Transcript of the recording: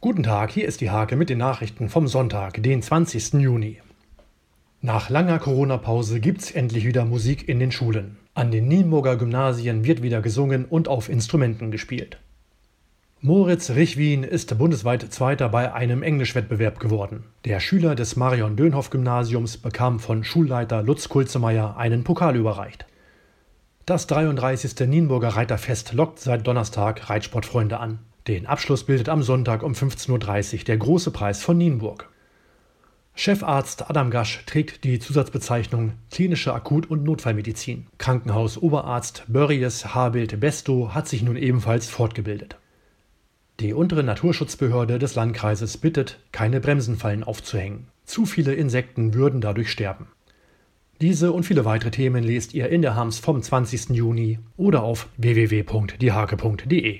Guten Tag, hier ist die Hake mit den Nachrichten vom Sonntag, den 20. Juni. Nach langer Corona-Pause gibt's endlich wieder Musik in den Schulen. An den Nienburger Gymnasien wird wieder gesungen und auf Instrumenten gespielt. Moritz Richwin ist bundesweit Zweiter bei einem Englischwettbewerb geworden. Der Schüler des Marion-Dönhoff-Gymnasiums bekam von Schulleiter Lutz Kulzemeyer einen Pokal überreicht. Das 33. Nienburger Reiterfest lockt seit Donnerstag Reitsportfreunde an. Den Abschluss bildet am Sonntag um 15.30 Uhr der Große Preis von Nienburg. Chefarzt Adam Gasch trägt die Zusatzbezeichnung Klinische Akut- und Notfallmedizin. Krankenhausoberarzt Börries Habild Besto hat sich nun ebenfalls fortgebildet. Die untere Naturschutzbehörde des Landkreises bittet, keine Bremsenfallen aufzuhängen. Zu viele Insekten würden dadurch sterben. Diese und viele weitere Themen lest ihr in der Hams vom 20. Juni oder auf www.diehake.de.